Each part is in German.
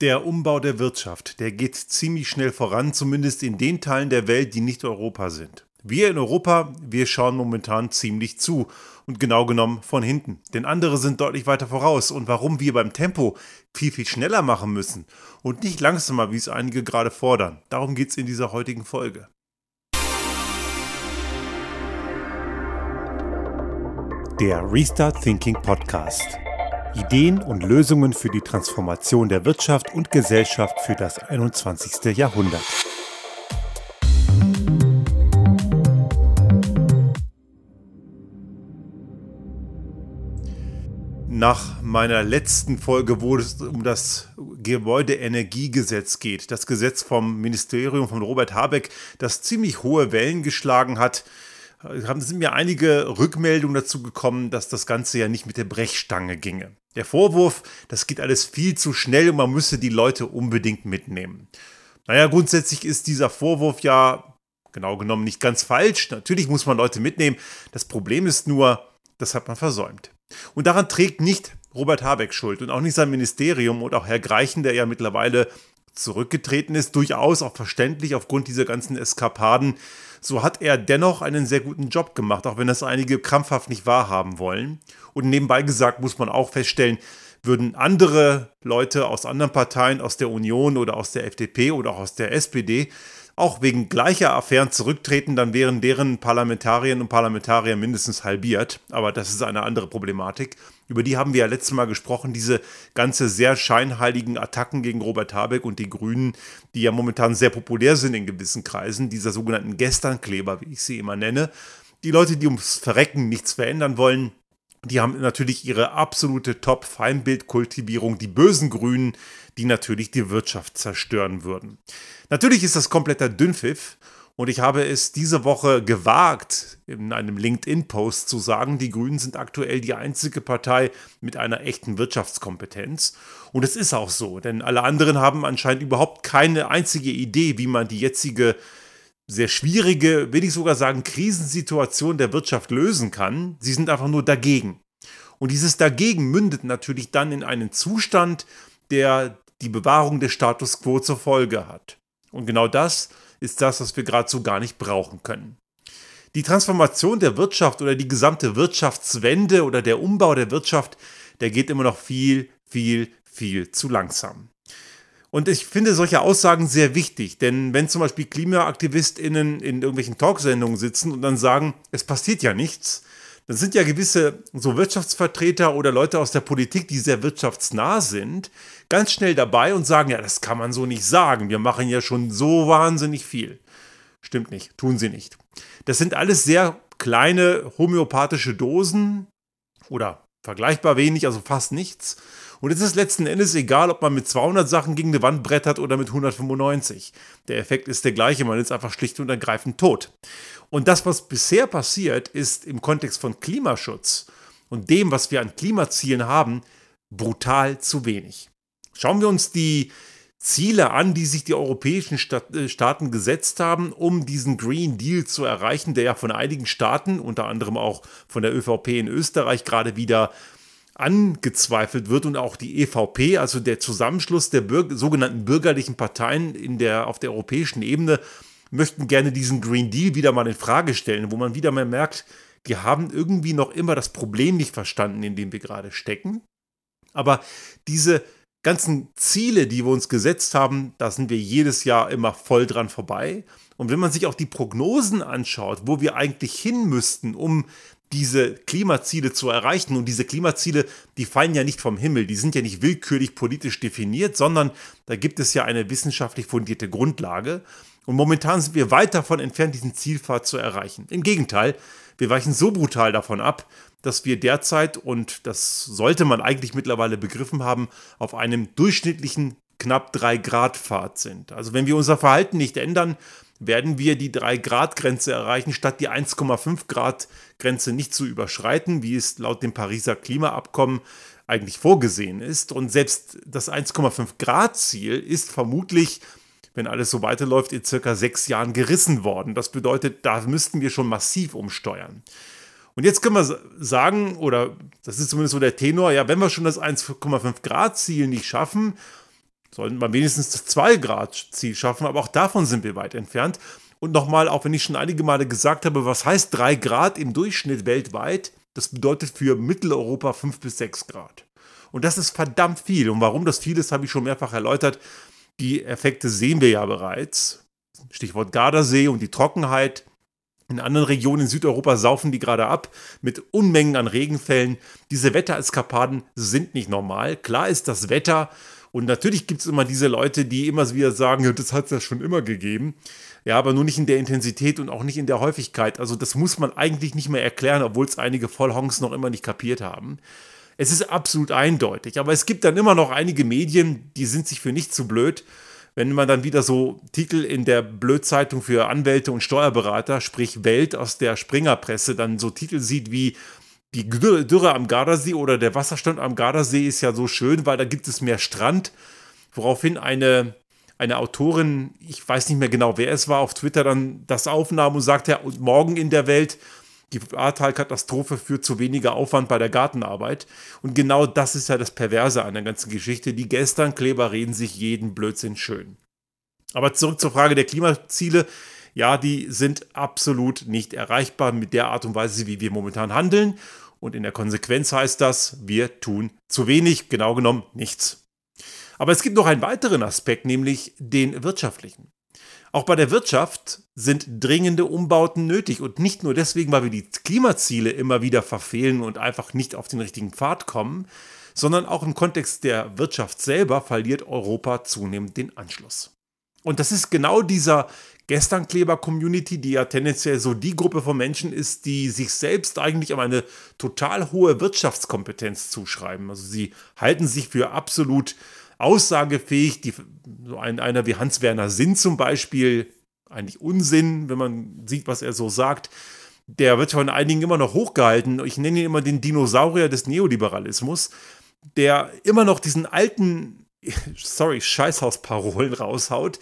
Der Umbau der Wirtschaft, der geht ziemlich schnell voran, zumindest in den Teilen der Welt, die nicht Europa sind. Wir in Europa, wir schauen momentan ziemlich zu und genau genommen von hinten. Denn andere sind deutlich weiter voraus und warum wir beim Tempo viel, viel schneller machen müssen und nicht langsamer, wie es einige gerade fordern. Darum geht es in dieser heutigen Folge. Der Restart Thinking Podcast. Ideen und Lösungen für die Transformation der Wirtschaft und Gesellschaft für das 21. Jahrhundert. Nach meiner letzten Folge, wo es um das Gebäudeenergiegesetz geht, das Gesetz vom Ministerium von Robert Habeck, das ziemlich hohe Wellen geschlagen hat, sind mir einige Rückmeldungen dazu gekommen, dass das Ganze ja nicht mit der Brechstange ginge. Der Vorwurf, das geht alles viel zu schnell und man müsse die Leute unbedingt mitnehmen. Naja, grundsätzlich ist dieser Vorwurf ja genau genommen nicht ganz falsch. Natürlich muss man Leute mitnehmen. Das Problem ist nur, das hat man versäumt. Und daran trägt nicht Robert Habeck Schuld und auch nicht sein Ministerium und auch Herr Greichen, der ja mittlerweile zurückgetreten ist, durchaus auch verständlich aufgrund dieser ganzen Eskapaden. So hat er dennoch einen sehr guten Job gemacht, auch wenn das einige krampfhaft nicht wahrhaben wollen. Und nebenbei gesagt muss man auch feststellen, würden andere Leute aus anderen Parteien, aus der Union oder aus der FDP oder auch aus der SPD auch wegen gleicher Affären zurücktreten, dann wären deren Parlamentarierinnen und Parlamentarier mindestens halbiert. Aber das ist eine andere Problematik. Über die haben wir ja letztes Mal gesprochen, diese ganze sehr scheinheiligen Attacken gegen Robert Habeck und die Grünen, die ja momentan sehr populär sind in gewissen Kreisen, dieser sogenannten Gesternkleber, wie ich sie immer nenne. Die Leute, die ums Verrecken nichts verändern wollen, die haben natürlich ihre absolute Top-Feinbildkultivierung, die bösen Grünen, die natürlich die Wirtschaft zerstören würden. Natürlich ist das kompletter Dünnpfiff und ich habe es diese Woche gewagt, in einem LinkedIn-Post zu sagen, die Grünen sind aktuell die einzige Partei mit einer echten Wirtschaftskompetenz. Und es ist auch so, denn alle anderen haben anscheinend überhaupt keine einzige Idee, wie man die jetzige sehr schwierige, will ich sogar sagen, Krisensituation der Wirtschaft lösen kann. Sie sind einfach nur dagegen. Und dieses Dagegen mündet natürlich dann in einen Zustand, der die Bewahrung des Status quo zur Folge hat. Und genau das ist das, was wir gerade so gar nicht brauchen können. Die Transformation der Wirtschaft oder die gesamte Wirtschaftswende oder der Umbau der Wirtschaft, der geht immer noch viel, viel, viel zu langsam. Und ich finde solche Aussagen sehr wichtig, denn wenn zum Beispiel KlimaaktivistInnen in irgendwelchen Talksendungen sitzen und dann sagen, es passiert ja nichts, dann sind ja gewisse so Wirtschaftsvertreter oder Leute aus der Politik, die sehr wirtschaftsnah sind, ganz schnell dabei und sagen, ja, das kann man so nicht sagen, wir machen ja schon so wahnsinnig viel. Stimmt nicht, tun sie nicht. Das sind alles sehr kleine homöopathische Dosen oder vergleichbar wenig, also fast nichts. Und es ist letzten Endes egal, ob man mit 200 Sachen gegen eine Wand brettert oder mit 195. Der Effekt ist der gleiche, man ist einfach schlicht und ergreifend tot. Und das, was bisher passiert, ist im Kontext von Klimaschutz und dem, was wir an Klimazielen haben, brutal zu wenig. Schauen wir uns die Ziele an, die sich die europäischen äh, Staaten gesetzt haben, um diesen Green Deal zu erreichen, der ja von einigen Staaten, unter anderem auch von der ÖVP in Österreich, gerade wieder angezweifelt wird und auch die EVP, also der Zusammenschluss der Bürger, sogenannten bürgerlichen Parteien in der, auf der europäischen Ebene, möchten gerne diesen Green Deal wieder mal in Frage stellen, wo man wieder mal merkt, die haben irgendwie noch immer das Problem nicht verstanden, in dem wir gerade stecken. Aber diese ganzen Ziele, die wir uns gesetzt haben, da sind wir jedes Jahr immer voll dran vorbei. Und wenn man sich auch die Prognosen anschaut, wo wir eigentlich hin müssten, um diese Klimaziele zu erreichen. Und diese Klimaziele, die fallen ja nicht vom Himmel, die sind ja nicht willkürlich politisch definiert, sondern da gibt es ja eine wissenschaftlich fundierte Grundlage. Und momentan sind wir weit davon entfernt, diesen Zielpfad zu erreichen. Im Gegenteil, wir weichen so brutal davon ab, dass wir derzeit, und das sollte man eigentlich mittlerweile begriffen haben, auf einem durchschnittlichen knapp 3 Grad Pfad sind. Also wenn wir unser Verhalten nicht ändern, werden wir die 3-Grad-Grenze erreichen, statt die 1,5-Grad-Grenze nicht zu überschreiten, wie es laut dem Pariser Klimaabkommen eigentlich vorgesehen ist. Und selbst das 1,5-Grad-Ziel ist vermutlich, wenn alles so weiterläuft, in circa sechs Jahren gerissen worden. Das bedeutet, da müssten wir schon massiv umsteuern. Und jetzt können wir sagen, oder das ist zumindest so der Tenor, ja, wenn wir schon das 1,5 Grad Ziel nicht schaffen, Sollten wir wenigstens das 2-Grad-Ziel schaffen, aber auch davon sind wir weit entfernt. Und nochmal, auch wenn ich schon einige Male gesagt habe, was heißt 3 Grad im Durchschnitt weltweit? Das bedeutet für Mitteleuropa 5 bis 6 Grad. Und das ist verdammt viel. Und warum das viel ist, habe ich schon mehrfach erläutert. Die Effekte sehen wir ja bereits. Stichwort Gardasee und die Trockenheit. In anderen Regionen in Südeuropa saufen die gerade ab mit Unmengen an Regenfällen. Diese Wettereskapaden sind nicht normal. Klar ist das Wetter. Und natürlich gibt es immer diese Leute, die immer wieder sagen, ja, das hat es ja schon immer gegeben. Ja, aber nur nicht in der Intensität und auch nicht in der Häufigkeit. Also das muss man eigentlich nicht mehr erklären, obwohl es einige Vollhongs noch immer nicht kapiert haben. Es ist absolut eindeutig. Aber es gibt dann immer noch einige Medien, die sind sich für nicht zu blöd. Wenn man dann wieder so Titel in der Blödzeitung für Anwälte und Steuerberater, sprich Welt aus der Springerpresse, dann so Titel sieht wie die Dürre am Gardasee oder der Wasserstand am Gardasee ist ja so schön, weil da gibt es mehr Strand, woraufhin eine, eine Autorin, ich weiß nicht mehr genau, wer es war, auf Twitter dann das aufnahm und sagte, ja, und morgen in der Welt die Ahrtal-Katastrophe führt zu weniger Aufwand bei der Gartenarbeit. Und genau das ist ja das Perverse an der ganzen Geschichte. Die Gesternkleber reden sich jeden Blödsinn schön. Aber zurück zur Frage der Klimaziele. Ja, die sind absolut nicht erreichbar mit der Art und Weise, wie wir momentan handeln. Und in der Konsequenz heißt das, wir tun zu wenig, genau genommen nichts. Aber es gibt noch einen weiteren Aspekt, nämlich den wirtschaftlichen. Auch bei der Wirtschaft sind dringende Umbauten nötig und nicht nur deswegen, weil wir die Klimaziele immer wieder verfehlen und einfach nicht auf den richtigen Pfad kommen, sondern auch im Kontext der Wirtschaft selber verliert Europa zunehmend den Anschluss. Und das ist genau dieser Gesternkleber-Community, die ja tendenziell so die Gruppe von Menschen ist, die sich selbst eigentlich um eine total hohe Wirtschaftskompetenz zuschreiben. Also sie halten sich für absolut aussagefähig. Die, so ein, einer wie Hans-Werner Sinn zum Beispiel, eigentlich Unsinn, wenn man sieht, was er so sagt. Der wird von einigen immer noch hochgehalten. Ich nenne ihn immer den Dinosaurier des Neoliberalismus, der immer noch diesen alten, sorry, Scheißhausparolen raushaut,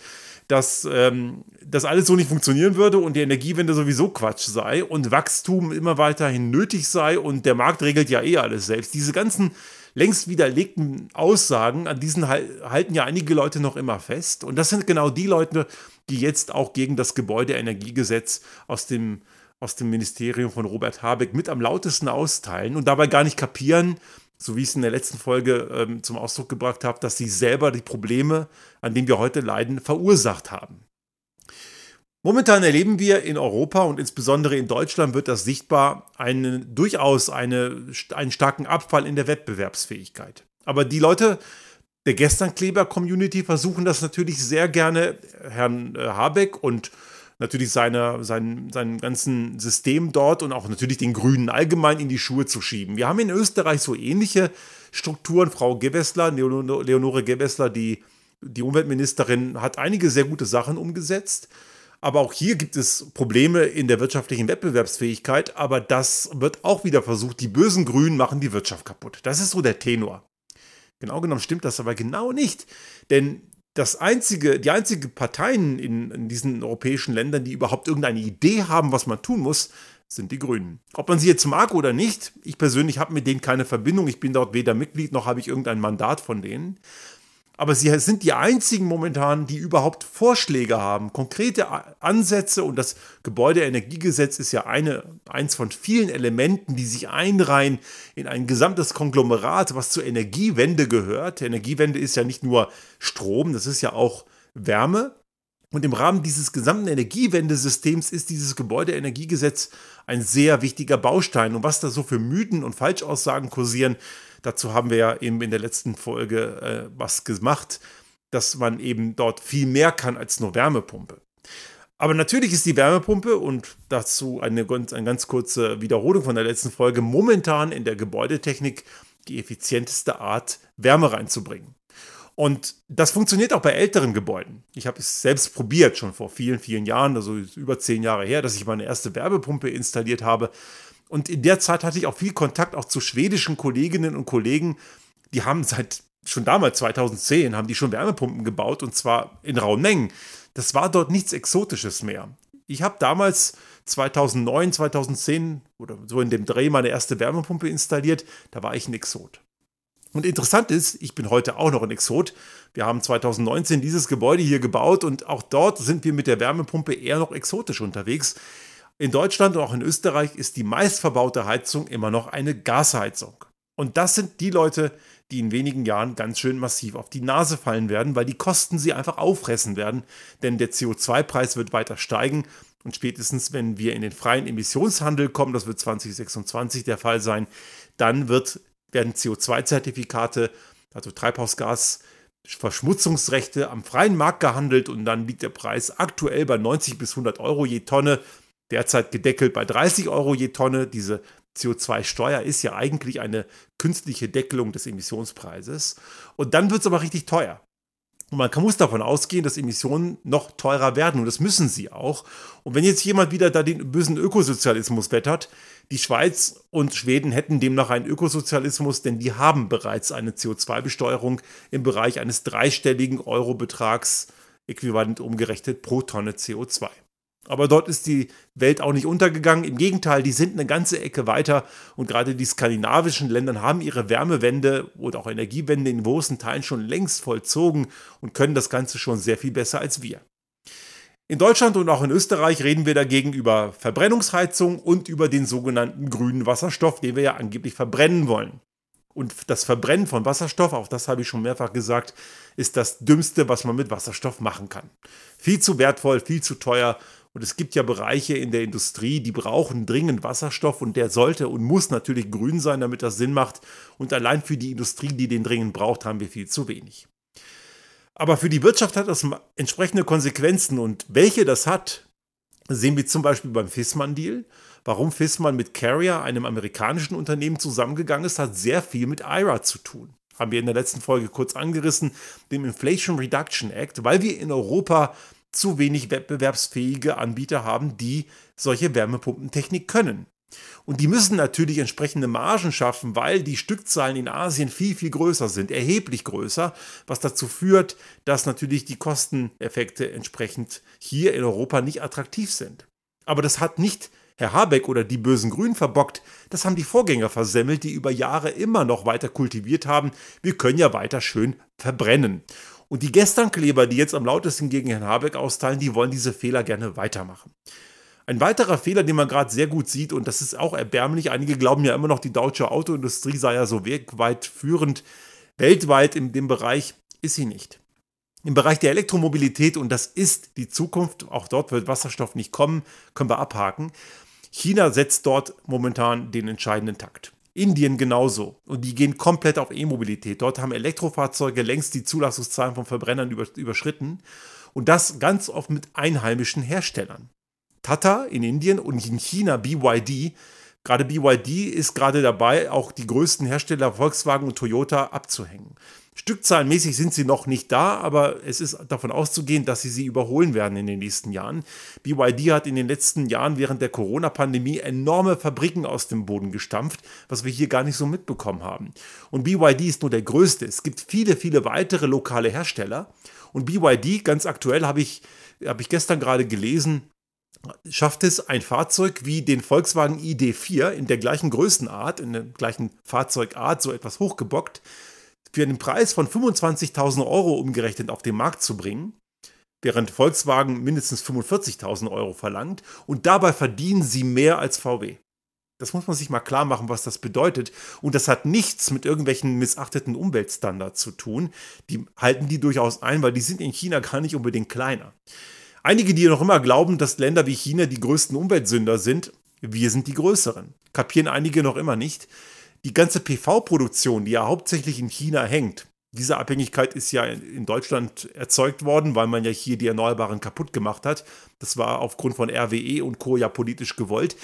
dass ähm, das alles so nicht funktionieren würde und die Energiewende sowieso Quatsch sei und Wachstum immer weiterhin nötig sei und der Markt regelt ja eh alles selbst. Diese ganzen längst widerlegten Aussagen, an diesen halten ja einige Leute noch immer fest. Und das sind genau die Leute, die jetzt auch gegen das Gebäudeenergiegesetz aus dem, aus dem Ministerium von Robert Habeck mit am lautesten austeilen und dabei gar nicht kapieren, so wie ich es in der letzten Folge ähm, zum Ausdruck gebracht habe, dass sie selber die Probleme, an denen wir heute leiden, verursacht haben. Momentan erleben wir in Europa und insbesondere in Deutschland wird das sichtbar, eine, durchaus eine, einen starken Abfall in der Wettbewerbsfähigkeit. Aber die Leute der Gesternkleber-Community versuchen das natürlich sehr gerne, Herrn äh, Habeck und natürlich seine, sein, sein ganzen System dort und auch natürlich den Grünen allgemein in die Schuhe zu schieben. Wir haben in Österreich so ähnliche Strukturen. Frau Gewessler, Leonore Gewessler, die, die Umweltministerin, hat einige sehr gute Sachen umgesetzt. Aber auch hier gibt es Probleme in der wirtschaftlichen Wettbewerbsfähigkeit. Aber das wird auch wieder versucht. Die bösen Grünen machen die Wirtschaft kaputt. Das ist so der Tenor. Genau genommen stimmt das aber genau nicht. Denn das einzige, die einzige Parteien in, in diesen europäischen Ländern, die überhaupt irgendeine Idee haben, was man tun muss, sind die Grünen. Ob man sie jetzt mag oder nicht, ich persönlich habe mit denen keine Verbindung. Ich bin dort weder Mitglied noch habe ich irgendein Mandat von denen aber sie sind die einzigen momentan, die überhaupt Vorschläge haben, konkrete Ansätze und das Gebäudeenergiegesetz ist ja eine, eins von vielen Elementen, die sich einreihen in ein gesamtes Konglomerat, was zur Energiewende gehört. Energiewende ist ja nicht nur Strom, das ist ja auch Wärme. Und im Rahmen dieses gesamten Energiewendesystems ist dieses Gebäudeenergiegesetz ein sehr wichtiger Baustein. Und was da so für Mythen und Falschaussagen kursieren, Dazu haben wir ja eben in der letzten Folge äh, was gemacht, dass man eben dort viel mehr kann als nur Wärmepumpe. Aber natürlich ist die Wärmepumpe und dazu eine, eine ganz kurze Wiederholung von der letzten Folge momentan in der Gebäudetechnik die effizienteste Art, Wärme reinzubringen. Und das funktioniert auch bei älteren Gebäuden. Ich habe es selbst probiert, schon vor vielen, vielen Jahren, also über zehn Jahre her, dass ich meine erste Wärmepumpe installiert habe. Und in der Zeit hatte ich auch viel Kontakt auch zu schwedischen Kolleginnen und Kollegen, die haben seit schon damals 2010 haben die schon Wärmepumpen gebaut und zwar in rauen Mengen. Das war dort nichts Exotisches mehr. Ich habe damals 2009, 2010 oder so in dem Dreh meine erste Wärmepumpe installiert. Da war ich ein Exot. Und interessant ist, ich bin heute auch noch ein Exot. Wir haben 2019 dieses Gebäude hier gebaut und auch dort sind wir mit der Wärmepumpe eher noch exotisch unterwegs. In Deutschland und auch in Österreich ist die meistverbaute Heizung immer noch eine Gasheizung. Und das sind die Leute, die in wenigen Jahren ganz schön massiv auf die Nase fallen werden, weil die Kosten sie einfach auffressen werden. Denn der CO2-Preis wird weiter steigen und spätestens, wenn wir in den freien Emissionshandel kommen, das wird 2026 der Fall sein, dann wird, werden CO2-Zertifikate, also Treibhausgas, Verschmutzungsrechte am freien Markt gehandelt und dann liegt der Preis aktuell bei 90 bis 100 Euro je Tonne derzeit gedeckelt bei 30 Euro je Tonne. Diese CO2-Steuer ist ja eigentlich eine künstliche Deckelung des Emissionspreises. Und dann wird es aber richtig teuer. Und man muss davon ausgehen, dass Emissionen noch teurer werden und das müssen sie auch. Und wenn jetzt jemand wieder da den bösen Ökosozialismus wettert, die Schweiz und Schweden hätten demnach einen Ökosozialismus, denn die haben bereits eine CO2-Besteuerung im Bereich eines dreistelligen Eurobetrags, äquivalent umgerechnet pro Tonne CO2. Aber dort ist die Welt auch nicht untergegangen. Im Gegenteil, die sind eine ganze Ecke weiter. Und gerade die skandinavischen Länder haben ihre Wärmewende oder auch Energiewende in großen Teilen schon längst vollzogen und können das Ganze schon sehr viel besser als wir. In Deutschland und auch in Österreich reden wir dagegen über Verbrennungsheizung und über den sogenannten grünen Wasserstoff, den wir ja angeblich verbrennen wollen. Und das Verbrennen von Wasserstoff, auch das habe ich schon mehrfach gesagt, ist das Dümmste, was man mit Wasserstoff machen kann. Viel zu wertvoll, viel zu teuer und es gibt ja Bereiche in der Industrie, die brauchen dringend Wasserstoff und der sollte und muss natürlich grün sein, damit das Sinn macht. Und allein für die Industrie, die den dringend braucht, haben wir viel zu wenig. Aber für die Wirtschaft hat das entsprechende Konsequenzen und welche das hat, sehen wir zum Beispiel beim Fissmann-Deal. Warum Fissmann mit Carrier, einem amerikanischen Unternehmen, zusammengegangen ist, hat sehr viel mit IRA zu tun. Haben wir in der letzten Folge kurz angerissen, dem Inflation Reduction Act, weil wir in Europa zu wenig wettbewerbsfähige Anbieter haben, die solche Wärmepumpentechnik können. Und die müssen natürlich entsprechende Margen schaffen, weil die Stückzahlen in Asien viel, viel größer sind, erheblich größer, was dazu führt, dass natürlich die Kosteneffekte entsprechend hier in Europa nicht attraktiv sind. Aber das hat nicht Herr Habeck oder die bösen Grünen verbockt, das haben die Vorgänger versemmelt, die über Jahre immer noch weiter kultiviert haben. Wir können ja weiter schön verbrennen. Und die Gesternkleber, die jetzt am lautesten gegen Herrn Habeck austeilen, die wollen diese Fehler gerne weitermachen. Ein weiterer Fehler, den man gerade sehr gut sieht, und das ist auch erbärmlich, einige glauben ja immer noch, die deutsche Autoindustrie sei ja so weltweit führend, weltweit in dem Bereich, ist sie nicht. Im Bereich der Elektromobilität, und das ist die Zukunft, auch dort wird Wasserstoff nicht kommen, können wir abhaken. China setzt dort momentan den entscheidenden Takt. Indien genauso. Und die gehen komplett auf E-Mobilität. Dort haben Elektrofahrzeuge längst die Zulassungszahlen von Verbrennern überschritten. Und das ganz oft mit einheimischen Herstellern. Tata in Indien und in China BYD. Gerade BYD ist gerade dabei, auch die größten Hersteller Volkswagen und Toyota abzuhängen. Stückzahlenmäßig sind sie noch nicht da, aber es ist davon auszugehen, dass sie sie überholen werden in den nächsten Jahren. BYD hat in den letzten Jahren während der Corona-Pandemie enorme Fabriken aus dem Boden gestampft, was wir hier gar nicht so mitbekommen haben. Und BYD ist nur der größte. Es gibt viele, viele weitere lokale Hersteller. Und BYD, ganz aktuell habe ich, habe ich gestern gerade gelesen, schafft es, ein Fahrzeug wie den Volkswagen ID4 in der gleichen Größenart, in der gleichen Fahrzeugart, so etwas hochgebockt, für einen Preis von 25.000 Euro umgerechnet auf den Markt zu bringen, während Volkswagen mindestens 45.000 Euro verlangt und dabei verdienen sie mehr als VW. Das muss man sich mal klar machen, was das bedeutet. Und das hat nichts mit irgendwelchen missachteten Umweltstandards zu tun. Die halten die durchaus ein, weil die sind in China gar nicht unbedingt kleiner. Einige, die noch immer glauben, dass Länder wie China die größten Umweltsünder sind, wir sind die größeren. Kapieren einige noch immer nicht die ganze PV-Produktion, die ja hauptsächlich in China hängt, diese Abhängigkeit ist ja in Deutschland erzeugt worden, weil man ja hier die Erneuerbaren kaputt gemacht hat. Das war aufgrund von RWE und Co. ja politisch gewollt.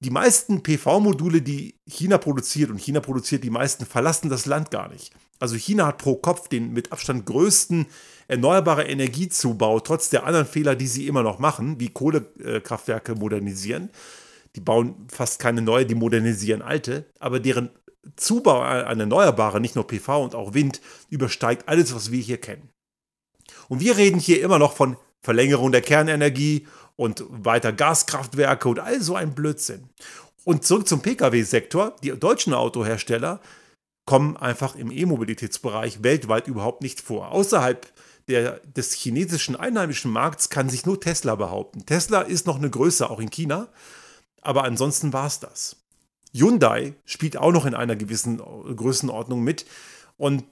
Die meisten PV-Module, die China produziert, und China produziert die meisten, verlassen das Land gar nicht. Also China hat pro Kopf den mit Abstand größten erneuerbare Energiezubau, trotz der anderen Fehler, die sie immer noch machen, wie Kohlekraftwerke modernisieren die bauen fast keine neue, die modernisieren alte, aber deren Zubau an Erneuerbare, nicht nur PV und auch Wind, übersteigt alles, was wir hier kennen. Und wir reden hier immer noch von Verlängerung der Kernenergie und weiter Gaskraftwerke und all so ein Blödsinn. Und zurück zum Pkw-Sektor. Die deutschen Autohersteller kommen einfach im E-Mobilitätsbereich weltweit überhaupt nicht vor. Außerhalb der, des chinesischen einheimischen Markts kann sich nur Tesla behaupten. Tesla ist noch eine Größe, auch in China, aber ansonsten war es das. Hyundai spielt auch noch in einer gewissen Größenordnung mit und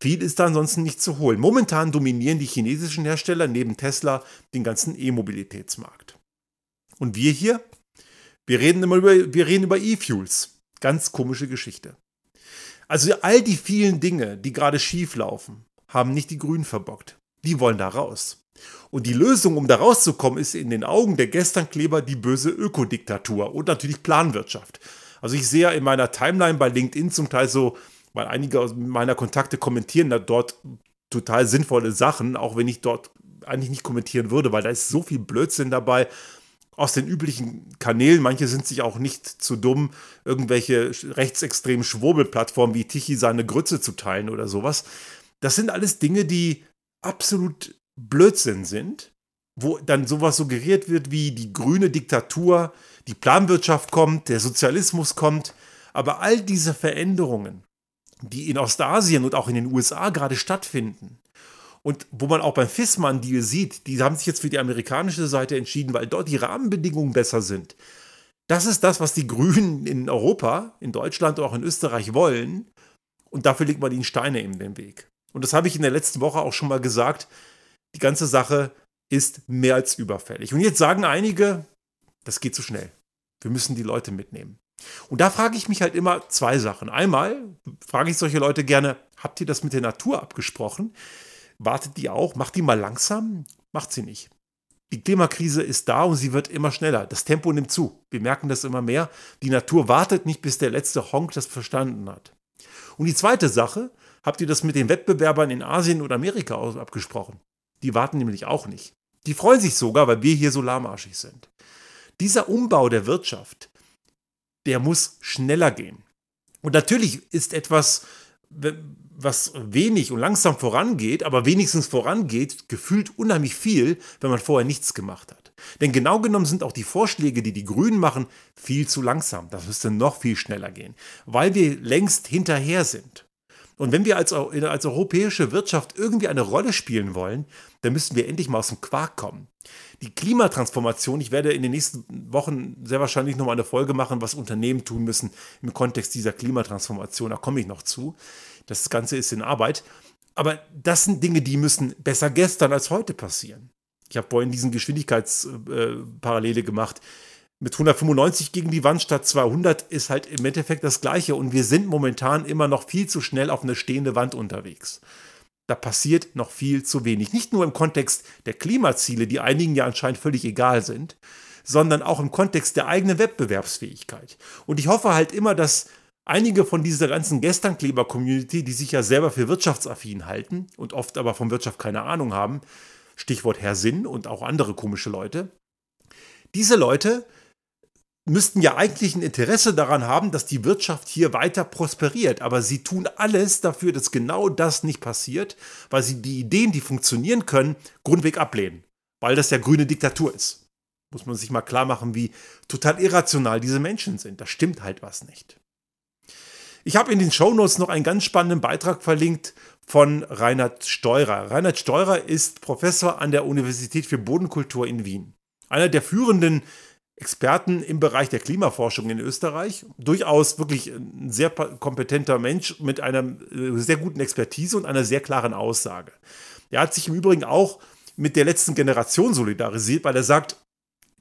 viel ist da ansonsten nicht zu holen. Momentan dominieren die chinesischen Hersteller neben Tesla den ganzen E-Mobilitätsmarkt. Und wir hier, wir reden immer über, wir reden über E-Fuels. Ganz komische Geschichte. Also all die vielen Dinge, die gerade schief laufen, haben nicht die Grünen verbockt. Die wollen da raus. Und die Lösung, um da rauszukommen, ist in den Augen der Gesternkleber die böse Ökodiktatur und natürlich Planwirtschaft. Also ich sehe ja in meiner Timeline bei LinkedIn zum Teil so, weil einige meiner Kontakte kommentieren da dort total sinnvolle Sachen, auch wenn ich dort eigentlich nicht kommentieren würde, weil da ist so viel Blödsinn dabei aus den üblichen Kanälen. Manche sind sich auch nicht zu dumm, irgendwelche rechtsextremen Schwurbelplattformen wie Tichy seine Grütze zu teilen oder sowas. Das sind alles Dinge, die absolut Blödsinn sind, wo dann sowas suggeriert wird wie die grüne Diktatur, die Planwirtschaft kommt, der Sozialismus kommt. Aber all diese Veränderungen, die in Ostasien und auch in den USA gerade stattfinden, und wo man auch beim FISMAN-Deal sieht, die haben sich jetzt für die amerikanische Seite entschieden, weil dort die Rahmenbedingungen besser sind. Das ist das, was die Grünen in Europa, in Deutschland und auch in Österreich wollen. Und dafür legt man ihnen Steine in den Weg. Und das habe ich in der letzten Woche auch schon mal gesagt. Die ganze Sache ist mehr als überfällig. Und jetzt sagen einige, das geht zu schnell. Wir müssen die Leute mitnehmen. Und da frage ich mich halt immer zwei Sachen. Einmal frage ich solche Leute gerne, habt ihr das mit der Natur abgesprochen? Wartet die auch? Macht die mal langsam? Macht sie nicht. Die Klimakrise ist da und sie wird immer schneller. Das Tempo nimmt zu. Wir merken das immer mehr. Die Natur wartet nicht, bis der letzte Honk das verstanden hat. Und die zweite Sache, habt ihr das mit den Wettbewerbern in Asien oder Amerika abgesprochen? Die warten nämlich auch nicht. Die freuen sich sogar, weil wir hier so lahmarschig sind. Dieser Umbau der Wirtschaft, der muss schneller gehen. Und natürlich ist etwas, was wenig und langsam vorangeht, aber wenigstens vorangeht, gefühlt unheimlich viel, wenn man vorher nichts gemacht hat. Denn genau genommen sind auch die Vorschläge, die die Grünen machen, viel zu langsam. Das müsste noch viel schneller gehen, weil wir längst hinterher sind. Und wenn wir als, als europäische Wirtschaft irgendwie eine Rolle spielen wollen, dann müssen wir endlich mal aus dem Quark kommen. Die Klimatransformation, ich werde in den nächsten Wochen sehr wahrscheinlich nochmal eine Folge machen, was Unternehmen tun müssen im Kontext dieser Klimatransformation. Da komme ich noch zu. Das Ganze ist in Arbeit. Aber das sind Dinge, die müssen besser gestern als heute passieren. Ich habe vorhin diesen Geschwindigkeitsparallele äh, gemacht. Mit 195 gegen die Wand statt 200 ist halt im Endeffekt das Gleiche. Und wir sind momentan immer noch viel zu schnell auf eine stehende Wand unterwegs. Da passiert noch viel zu wenig. Nicht nur im Kontext der Klimaziele, die einigen ja anscheinend völlig egal sind, sondern auch im Kontext der eigenen Wettbewerbsfähigkeit. Und ich hoffe halt immer, dass Einige von dieser ganzen Gesternkleber-Community, die sich ja selber für wirtschaftsaffin halten und oft aber von Wirtschaft keine Ahnung haben, Stichwort Herr Sinn und auch andere komische Leute, diese Leute müssten ja eigentlich ein Interesse daran haben, dass die Wirtschaft hier weiter prosperiert. Aber sie tun alles dafür, dass genau das nicht passiert, weil sie die Ideen, die funktionieren können, grundweg ablehnen. Weil das ja grüne Diktatur ist. Muss man sich mal klar machen, wie total irrational diese Menschen sind. Da stimmt halt was nicht. Ich habe in den Shownotes noch einen ganz spannenden Beitrag verlinkt von Reinhard Steurer. Reinhard Steurer ist Professor an der Universität für Bodenkultur in Wien. Einer der führenden Experten im Bereich der Klimaforschung in Österreich. Durchaus wirklich ein sehr kompetenter Mensch mit einer äh, sehr guten Expertise und einer sehr klaren Aussage. Er hat sich im Übrigen auch mit der letzten Generation solidarisiert, weil er sagt,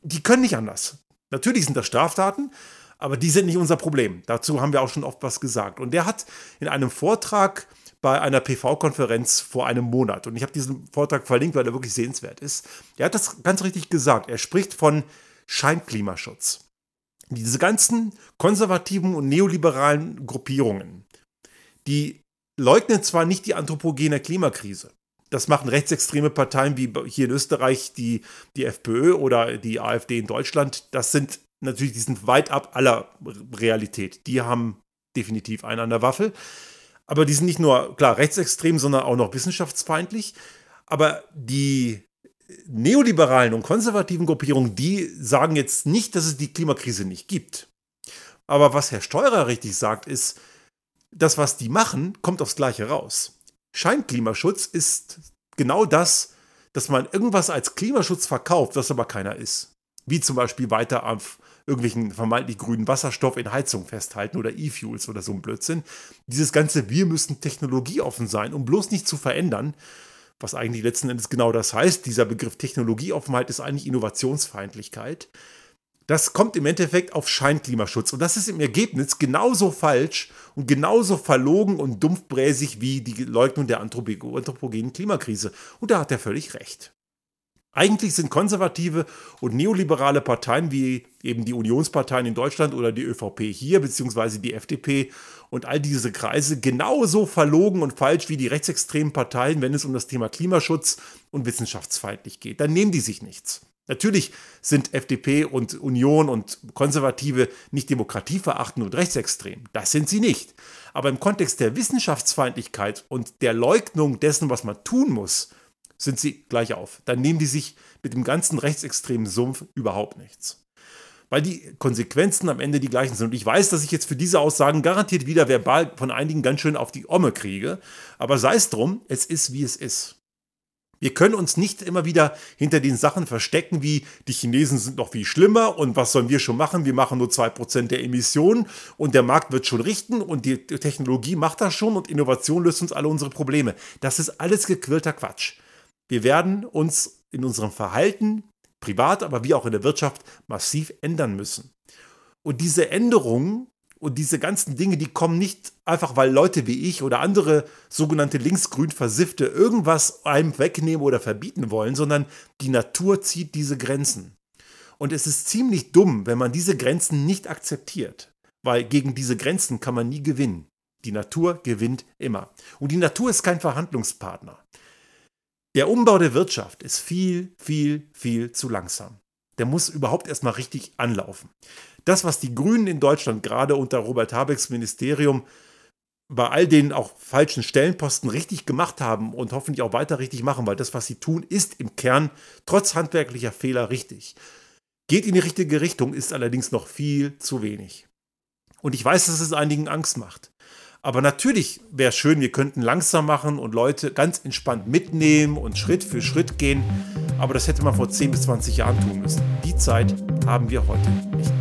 die können nicht anders. Natürlich sind das Straftaten, aber die sind nicht unser Problem. Dazu haben wir auch schon oft was gesagt. Und der hat in einem Vortrag bei einer PV-Konferenz vor einem Monat, und ich habe diesen Vortrag verlinkt, weil er wirklich sehenswert ist, der hat das ganz richtig gesagt. Er spricht von Scheinklimaschutz. Diese ganzen konservativen und neoliberalen Gruppierungen, die leugnen zwar nicht die anthropogene Klimakrise, das machen rechtsextreme Parteien wie hier in Österreich die, die FPÖ oder die AfD in Deutschland. Das sind natürlich, die sind weit ab aller Realität. Die haben definitiv einen an der Waffel. Aber die sind nicht nur, klar, rechtsextrem, sondern auch noch wissenschaftsfeindlich. Aber die neoliberalen und konservativen Gruppierungen, die sagen jetzt nicht, dass es die Klimakrise nicht gibt. Aber was Herr Steurer richtig sagt, ist, das, was die machen, kommt aufs Gleiche raus. Scheinklimaschutz ist genau das, dass man irgendwas als Klimaschutz verkauft, was aber keiner ist. Wie zum Beispiel weiter auf irgendwelchen vermeintlich grünen Wasserstoff in Heizung festhalten oder E-Fuels oder so ein Blödsinn. Dieses ganze, wir müssen technologieoffen sein, um bloß nicht zu verändern, was eigentlich letzten Endes genau das heißt. Dieser Begriff Technologieoffenheit ist eigentlich Innovationsfeindlichkeit. Das kommt im Endeffekt auf Scheinklimaschutz. Und das ist im Ergebnis genauso falsch und genauso verlogen und dumpfbräsig wie die Leugnung der anthropogenen Klimakrise. Und da hat er völlig recht. Eigentlich sind konservative und neoliberale Parteien wie eben die Unionsparteien in Deutschland oder die ÖVP hier, beziehungsweise die FDP und all diese Kreise genauso verlogen und falsch wie die rechtsextremen Parteien, wenn es um das Thema Klimaschutz und wissenschaftsfeindlich geht. Dann nehmen die sich nichts. Natürlich sind FDP und Union und Konservative nicht demokratieverachtend und rechtsextrem. Das sind sie nicht. Aber im Kontext der Wissenschaftsfeindlichkeit und der Leugnung dessen, was man tun muss, sind sie gleich auf. Dann nehmen die sich mit dem ganzen rechtsextremen Sumpf überhaupt nichts. Weil die Konsequenzen am Ende die gleichen sind. Und ich weiß, dass ich jetzt für diese Aussagen garantiert wieder verbal von einigen ganz schön auf die Omme kriege. Aber sei es drum, es ist wie es ist. Wir können uns nicht immer wieder hinter den Sachen verstecken, wie die Chinesen sind noch viel schlimmer und was sollen wir schon machen? Wir machen nur 2% der Emissionen und der Markt wird schon richten und die Technologie macht das schon und Innovation löst uns alle unsere Probleme. Das ist alles gequillter Quatsch. Wir werden uns in unserem Verhalten, privat, aber wie auch in der Wirtschaft, massiv ändern müssen. Und diese Änderungen und diese ganzen Dinge, die kommen nicht einfach, weil Leute wie ich oder andere sogenannte linksgrün Versiffte irgendwas einem wegnehmen oder verbieten wollen, sondern die Natur zieht diese Grenzen. Und es ist ziemlich dumm, wenn man diese Grenzen nicht akzeptiert, weil gegen diese Grenzen kann man nie gewinnen. Die Natur gewinnt immer. Und die Natur ist kein Verhandlungspartner. Der Umbau der Wirtschaft ist viel, viel, viel zu langsam. Der muss überhaupt erstmal richtig anlaufen. Das, was die Grünen in Deutschland gerade unter Robert Habecks Ministerium bei all den auch falschen Stellenposten richtig gemacht haben und hoffentlich auch weiter richtig machen, weil das, was sie tun, ist im Kern trotz handwerklicher Fehler richtig. Geht in die richtige Richtung, ist allerdings noch viel zu wenig. Und ich weiß, dass es einigen Angst macht. Aber natürlich wäre schön, wir könnten langsam machen und Leute ganz entspannt mitnehmen und Schritt für Schritt gehen. Aber das hätte man vor 10 bis 20 Jahren tun müssen. Die Zeit haben wir heute nicht